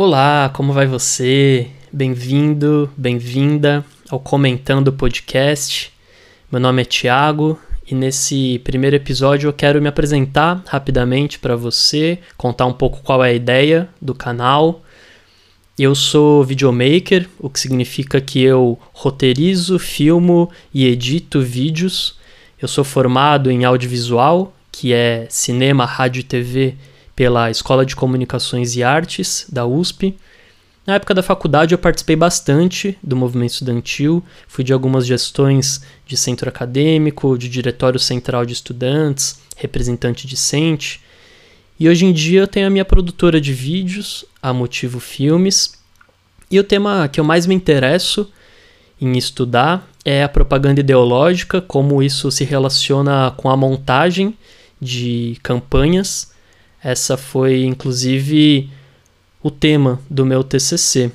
Olá, como vai você? Bem-vindo, bem-vinda ao Comentando Podcast. Meu nome é Thiago e nesse primeiro episódio eu quero me apresentar rapidamente para você, contar um pouco qual é a ideia do canal. Eu sou videomaker, o que significa que eu roteirizo, filmo e edito vídeos. Eu sou formado em audiovisual, que é cinema, rádio e TV pela Escola de Comunicações e Artes da USP. Na época da faculdade eu participei bastante do movimento estudantil, fui de algumas gestões de centro acadêmico, de diretório central de estudantes, representante discente. E hoje em dia eu tenho a minha produtora de vídeos, a Motivo Filmes. E o tema que eu mais me interesso em estudar é a propaganda ideológica, como isso se relaciona com a montagem de campanhas essa foi, inclusive, o tema do meu TCC.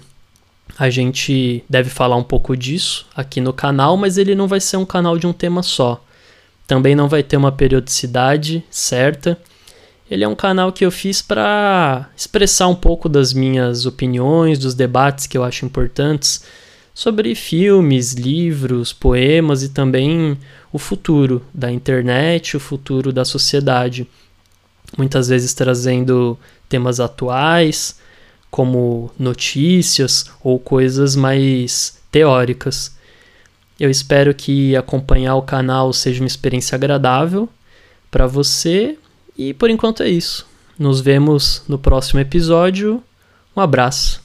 A gente deve falar um pouco disso aqui no canal, mas ele não vai ser um canal de um tema só. Também não vai ter uma periodicidade certa. Ele é um canal que eu fiz para expressar um pouco das minhas opiniões, dos debates que eu acho importantes sobre filmes, livros, poemas e também o futuro da internet, o futuro da sociedade muitas vezes trazendo temas atuais, como notícias ou coisas mais teóricas. Eu espero que acompanhar o canal seja uma experiência agradável para você e por enquanto é isso. Nos vemos no próximo episódio. Um abraço.